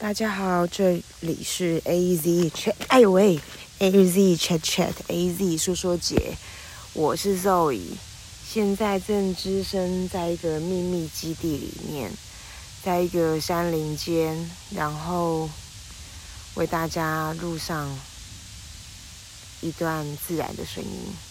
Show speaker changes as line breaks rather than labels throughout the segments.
大家好，这里是 A Z Chat，哎呦喂，A Z Chat Chat A Z 说说姐，我是 Zoe，现在正置身在一个秘密基地里面，在一个山林间，然后为大家录上一段自然的声音。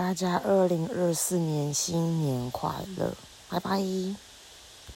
大家二零二四年新年快乐，拜拜。